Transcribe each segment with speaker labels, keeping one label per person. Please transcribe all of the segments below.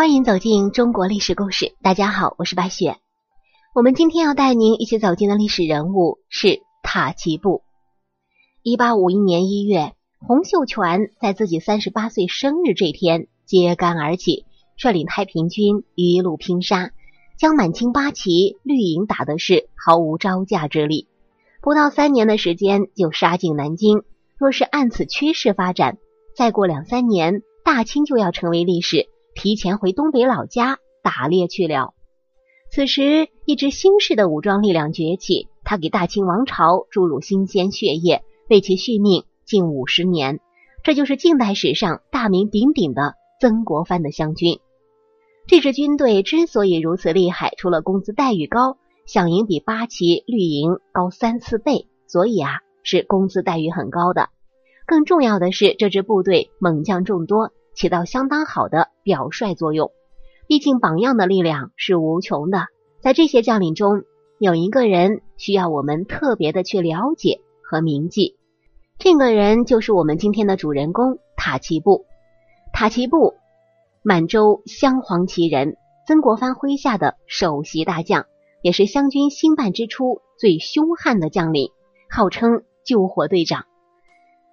Speaker 1: 欢迎走进中国历史故事。大家好，我是白雪。我们今天要带您一起走进的历史人物是塔奇布。一八五一年一月，洪秀全在自己三十八岁生日这天揭竿而起，率领太平军一路拼杀，将满清八旗绿营打的是毫无招架之力。不到三年的时间就杀进南京。若是按此趋势发展，再过两三年，大清就要成为历史。提前回东北老家打猎去了。此时，一支新式的武装力量崛起，他给大清王朝注入新鲜血液，为其续命近五十年。这就是近代史上大名鼎鼎的曾国藩的湘军。这支军队之所以如此厉害，除了工资待遇高，饷银比八旗绿营高三四倍，所以啊，是工资待遇很高的。更重要的是，这支部队猛将众多。起到相当好的表率作用。毕竟榜样的力量是无穷的。在这些将领中，有一个人需要我们特别的去了解和铭记。这个人就是我们今天的主人公塔奇布。塔奇布，满洲镶黄旗人，曾国藩麾下的首席大将，也是湘军兴办之初最凶悍的将领，号称救火队长。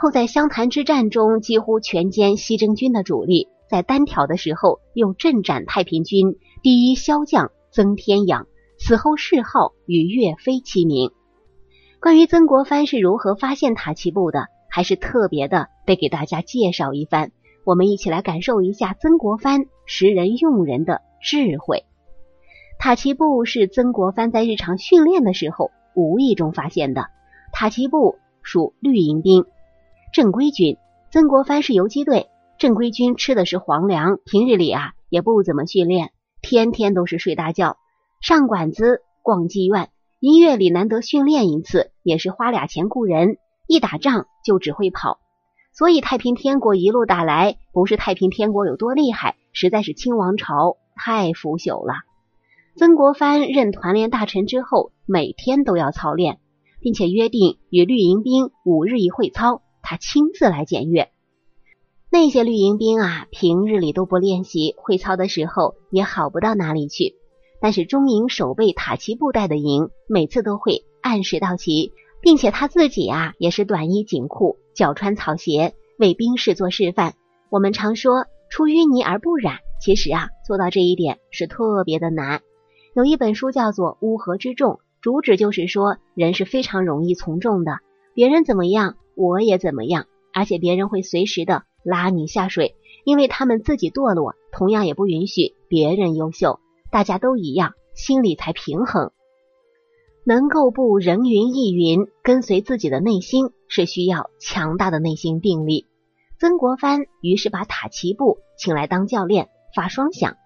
Speaker 1: 后在湘潭之战中几乎全歼西征军的主力，在单挑的时候又阵斩太平军第一骁将曾天养，死后谥号与岳飞齐名。关于曾国藩是如何发现塔奇布的，还是特别的得给大家介绍一番。我们一起来感受一下曾国藩识人用人的智慧。塔奇布是曾国藩在日常训练的时候无意中发现的。塔奇布属绿营兵。正规军，曾国藩是游击队。正规军吃的是皇粮，平日里啊也不怎么训练，天天都是睡大觉、上馆子、逛妓院。一月里难得训练一次，也是花俩钱雇人，一打仗就只会跑。所以太平天国一路打来，不是太平天国有多厉害，实在是清王朝太腐朽了。曾国藩任团练大臣之后，每天都要操练，并且约定与绿营兵五日一会操。他亲自来检阅。那些绿营兵啊，平日里都不练习，会操的时候也好不到哪里去。但是中营守备塔旗部带的营，每次都会按时到齐，并且他自己啊也是短衣紧裤，脚穿草鞋，为兵士做示范。我们常说出淤泥而不染，其实啊做到这一点是特别的难。有一本书叫做《乌合之众》，主旨就是说人是非常容易从众的，别人怎么样。我也怎么样，而且别人会随时的拉你下水，因为他们自己堕落，同样也不允许别人优秀。大家都一样，心里才平衡。能够不人云亦云，跟随自己的内心，是需要强大的内心定力。曾国藩于是把塔奇布请来当教练，发双响，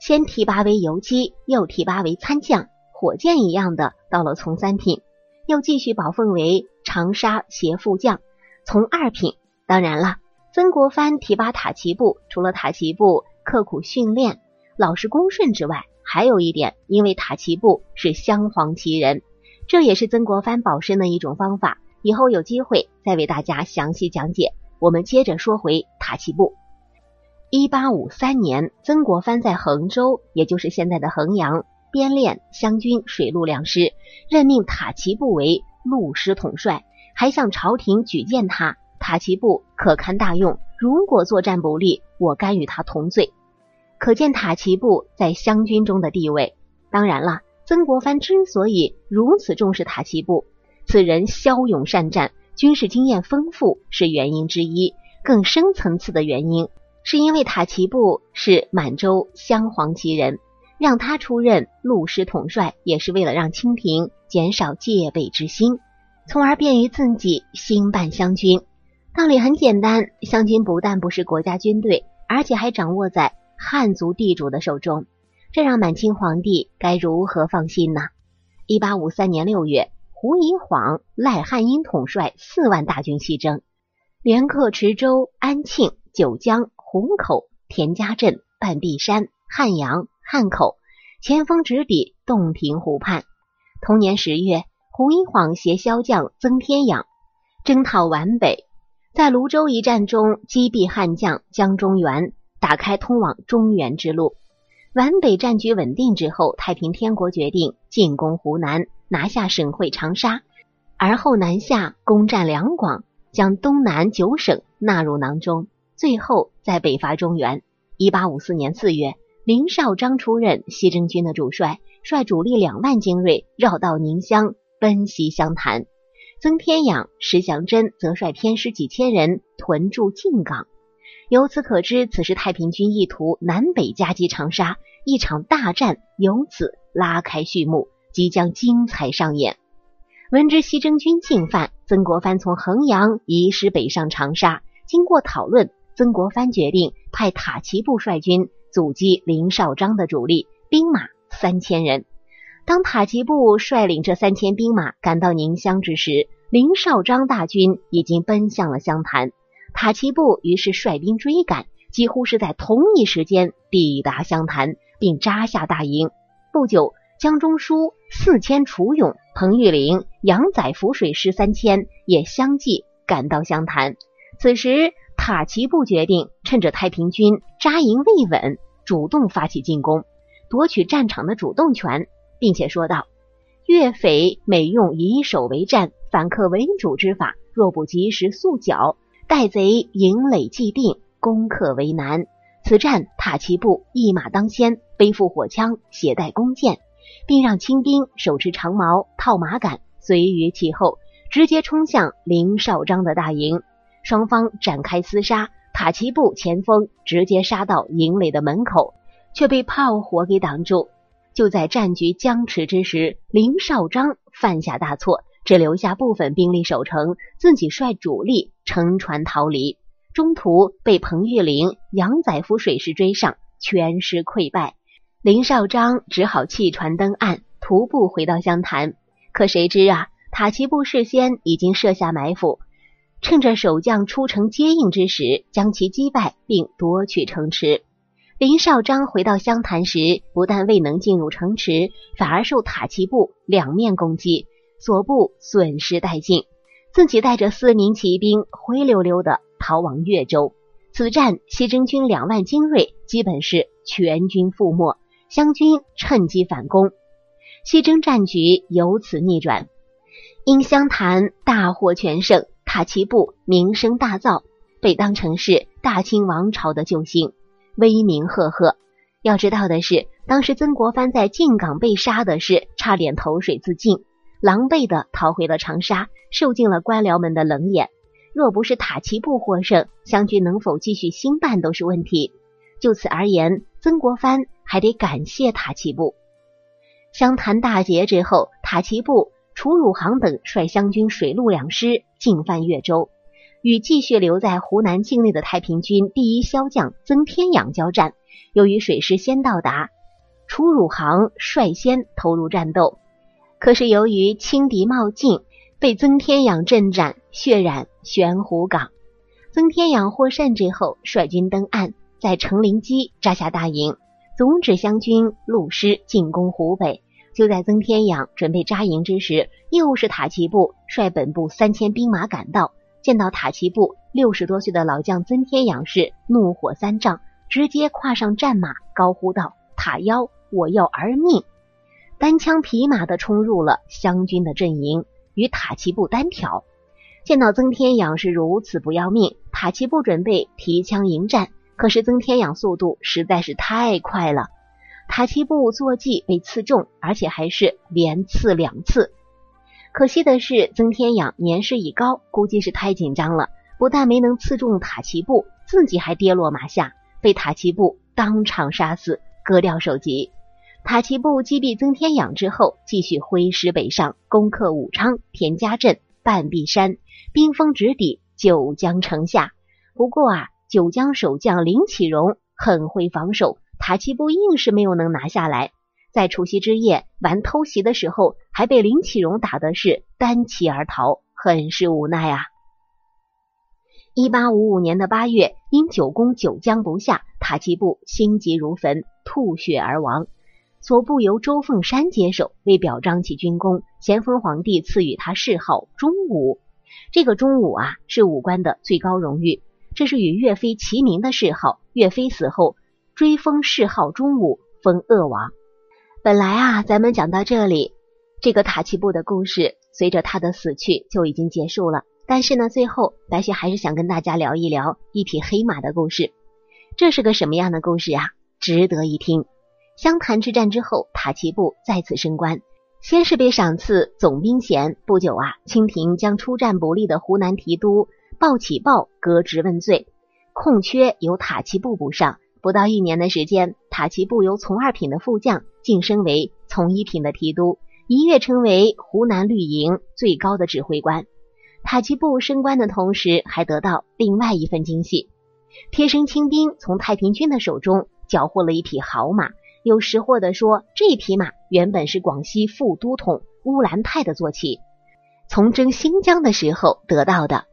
Speaker 1: 先提拔为游击，又提拔为参将，火箭一样的到了从三品。又继续保奉为长沙协副将，从二品。当然了，曾国藩提拔塔奇布，除了塔奇布刻苦训练、老实恭顺之外，还有一点，因为塔奇布是镶黄旗人，这也是曾国藩保身的一种方法。以后有机会再为大家详细讲解。我们接着说回塔奇布。一八五三年，曾国藩在衡州，也就是现在的衡阳。编练湘军水陆两师，任命塔奇布为陆师统帅，还向朝廷举荐他。塔奇布可堪大用，如果作战不利，我甘与他同罪。可见塔奇布在湘军中的地位。当然了，曾国藩之所以如此重视塔奇布，此人骁勇善战，军事经验丰富是原因之一。更深层次的原因，是因为塔奇布是满洲镶黄旗人。让他出任陆师统帅，也是为了让清廷减少戒备之心，从而便于自己兴办湘军。道理很简单，湘军不但不是国家军队，而且还掌握在汉族地主的手中，这让满清皇帝该如何放心呢？一八五三年六月，胡宜晃、赖汉英统帅四万大军西征，连克池州、安庆、九江、虹口、田家镇、半壁山、汉阳。汉口前锋直抵洞庭湖畔。同年十月，胡一晃携骁将曾天养征讨皖北，在泸州一战中击毙汉将江中原，打开通往中原之路。皖北战局稳定之后，太平天国决定进攻湖南，拿下省会长沙，而后南下攻占两广，将东南九省纳入囊中，最后再北伐中原。一八五四年四月，林绍章出任西征军的主帅，率主力两万精锐绕道宁乡，奔袭湘潭。曾天养、石祥珍则率偏师几千人屯驻靖港。由此可知，此时太平军意图南北夹击长沙，一场大战由此拉开序幕，即将精彩上演。闻知西征军进犯，曾国藩从衡阳移师北上长沙。经过讨论，曾国藩决定派塔奇布率军阻击林绍章的主力兵马三千人。当塔奇布率领这三千兵马赶到宁乡之时，林绍章大军已经奔向了湘潭。塔奇布于是率兵追赶，几乎是在同一时间抵达湘潭，并扎下大营。不久，江中书四千楚勇、彭玉麟、杨载浮水师三千也相继赶到湘潭。此时，塔奇布决定趁着太平军扎营未稳，主动发起进攻，夺取战场的主动权，并且说道：“岳匪每用以守为战、反客为主之法，若不及时速剿。”待贼营垒既定，攻克为难。此战，塔奇布一马当先，背负火枪，携带弓箭，并让清兵手持长矛、套马杆，随于其后，直接冲向林绍章的大营。双方展开厮杀，塔奇布前锋直接杀到营垒的门口，却被炮火给挡住。就在战局僵持之时，林绍章犯下大错。只留下部分兵力守城，自己率主力乘船逃离，中途被彭玉麟、杨载福水师追上，全师溃败。林绍章只好弃船登岸，徒步回到湘潭。可谁知啊，塔奇布事先已经设下埋伏，趁着守将出城接应之时，将其击败并夺取城池。林绍章回到湘潭时，不但未能进入城池，反而受塔奇布两面攻击。所部损失殆尽，自己带着四名骑兵灰溜溜的逃往越州。此战，西征军两万精锐基本是全军覆没，湘军趁机反攻，西征战局由此逆转。因湘潭大获全胜，塔奇布名声大噪，被当成是大清王朝的救星，威名赫赫。要知道的是，当时曾国藩在靖港被杀的是差点投水自尽。狼狈的逃回了长沙，受尽了官僚们的冷眼。若不是塔奇布获胜，湘军能否继续兴办都是问题。就此而言，曾国藩还得感谢塔奇布。湘潭大捷之后，塔奇布、楚汝航等率湘军水陆两师进犯越州，与继续留在湖南境内的太平军第一骁将曾天养交战。由于水师先到达，楚汝航率先投入战斗。可是由于轻敌冒进，被曾天养阵斩，血染玄湖港。曾天养获胜之后，率军登岸，在成陵矶扎下大营，总指湘军陆师进攻湖北。就在曾天养准备扎营之时，又是塔奇布率本部三千兵马赶到，见到塔奇布，六十多岁的老将曾天养是怒火三丈，直接跨上战马，高呼道：“塔妖，我要儿命！”单枪匹马的冲入了湘军的阵营，与塔奇布单挑。见到曾天养是如此不要命，塔奇布准备提枪迎战，可是曾天养速度实在是太快了，塔奇布坐骑被刺中，而且还是连刺两次。可惜的是，曾天养年事已高，估计是太紧张了，不但没能刺中塔奇布，自己还跌落马下，被塔奇布当场杀死，割掉首级。塔奇布击毙曾天养之后，继续挥师北上，攻克武昌、田家镇、半壁山，兵锋直抵九江城下。不过啊，九江守将林启荣很会防守，塔奇布硬是没有能拿下来。在除夕之夜玩偷袭的时候，还被林启荣打的是单骑而逃，很是无奈啊。一八五五年的八月，因久攻九江不下，塔奇布心急如焚，吐血而亡。所部由周凤山接手，为表彰其军功，咸丰皇帝赐予他谥号忠武。这个忠武啊，是武官的最高荣誉。这是与岳飞齐名的谥号。岳飞死后，追封谥号忠武，封鄂王。本来啊，咱们讲到这里，这个塔奇布的故事随着他的死去就已经结束了。但是呢，最后白雪还是想跟大家聊一聊一匹黑马的故事。这是个什么样的故事啊？值得一听。湘潭之战之后，塔奇布再次升官，先是被赏赐总兵衔。不久啊，清廷将出战不利的湖南提督鲍启豹革职问罪，空缺由塔奇布补上。不到一年的时间，塔奇布由从二品的副将晋升为从一品的提督，一跃成为湖南绿营最高的指挥官。塔奇布升官的同时，还得到另外一份惊喜：贴身亲兵从太平军的手中缴获了一匹好马。有识货的说，这匹马原本是广西副都统乌兰泰的坐骑，从征新疆的时候得到的。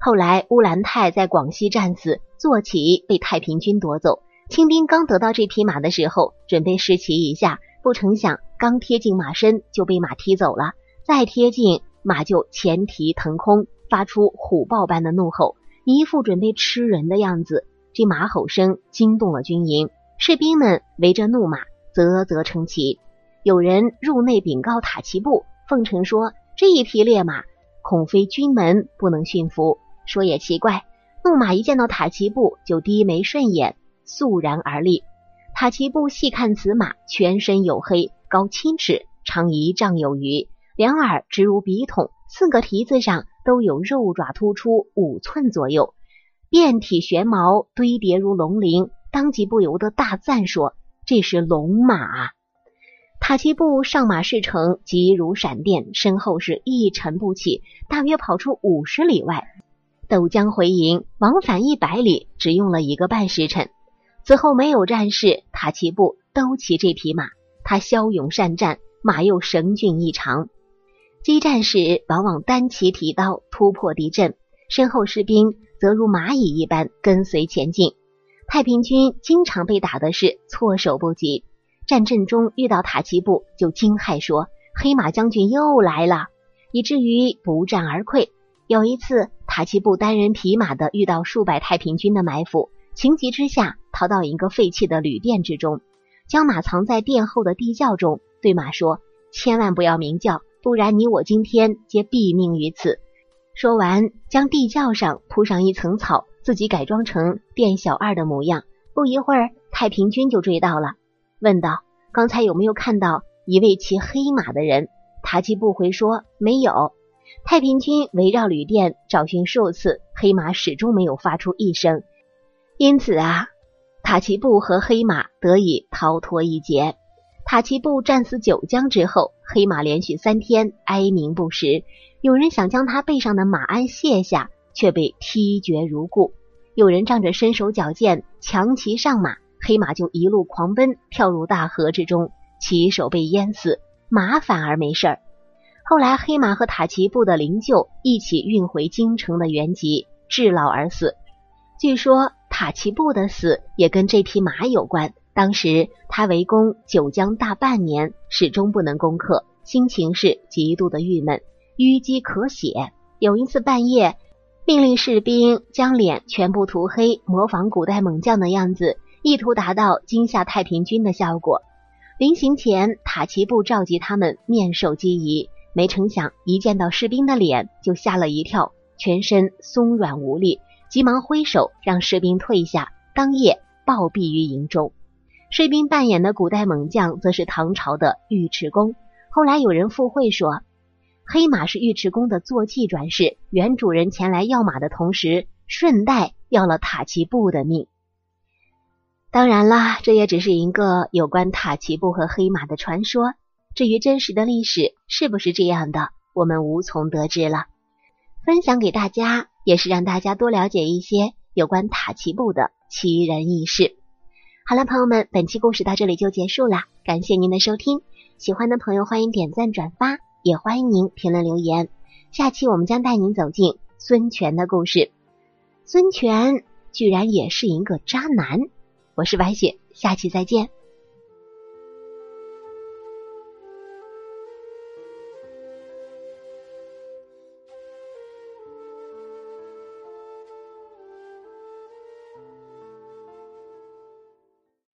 Speaker 1: 后来乌兰泰在广西战死，坐骑被太平军夺走。清兵刚得到这匹马的时候，准备试骑一下，不成想刚贴近马身就被马踢走了。再贴近，马就前蹄腾空，发出虎豹般的怒吼，一副准备吃人的样子。这马吼声惊动了军营。士兵们围着怒马，啧啧称奇。有人入内禀告塔奇布，奉承说这一匹烈马恐非军门不能驯服。说也奇怪，怒马一见到塔奇布就低眉顺眼，肃然而立。塔奇布细看此马，全身黝黑，高七尺，长一丈有余，两耳直如笔筒，四个蹄子上都有肉爪突出五寸左右，遍体玄毛堆叠如龙鳞。当即不由得大赞说：“这是龙马。”塔奇布上马事成，急如闪电，身后是一尘不起，大约跑出五十里外，斗江回营，往返一百里，只用了一个半时辰。此后没有战事，塔奇布都骑这匹马。他骁勇善战，马又神俊异常。激战时，往往单骑提刀突破敌阵，身后士兵则如蚂蚁一般跟随前进。太平军经常被打的是措手不及，战阵中遇到塔奇布就惊骇说：“黑马将军又来了！”以至于不战而溃。有一次，塔奇布单人匹马的遇到数百太平军的埋伏，情急之下逃到一个废弃的旅店之中，将马藏在殿后的地窖中，对马说：“千万不要鸣叫，不然你我今天皆毙命于此。”说完，将地窖上铺上一层草。自己改装成店小二的模样，不一会儿，太平军就追到了，问道：“刚才有没有看到一位骑黑马的人？”塔奇布回说：“没有。”太平军围绕旅店找寻数次，黑马始终没有发出一声，因此啊，塔奇布和黑马得以逃脱一劫。塔奇布战死九江之后，黑马连续三天哀鸣不食，有人想将他背上的马鞍卸下。却被踢绝如故。有人仗着身手矫健，强骑上马，黑马就一路狂奔，跳入大河之中，骑手被淹死，马反而没事儿。后来，黑马和塔奇布的灵柩一起运回京城的原籍，至老而死。据说塔奇布的死也跟这匹马有关。当时他围攻九江大半年，始终不能攻克，心情是极度的郁闷，淤积可血。有一次半夜。命令士兵将脸全部涂黑，模仿古代猛将的样子，意图达到惊吓太平军的效果。临行前，塔奇布召集他们面授机宜，没成想一见到士兵的脸就吓了一跳，全身松软无力，急忙挥手让士兵退下。当夜暴毙于营中。士兵扮演的古代猛将则是唐朝的尉迟恭。后来有人附会说。黑马是尉迟恭的坐骑转世，原主人前来要马的同时，顺带要了塔奇布的命。当然啦，这也只是一个有关塔奇布和黑马的传说。至于真实的历史是不是这样的，我们无从得知了。分享给大家，也是让大家多了解一些有关塔奇布的奇人异事。好了，朋友们，本期故事到这里就结束了，感谢您的收听。喜欢的朋友欢迎点赞转发。也欢迎您评论留言。下期我们将带您走进孙权的故事。孙权居然也是一个渣男。我是白雪，下期再见。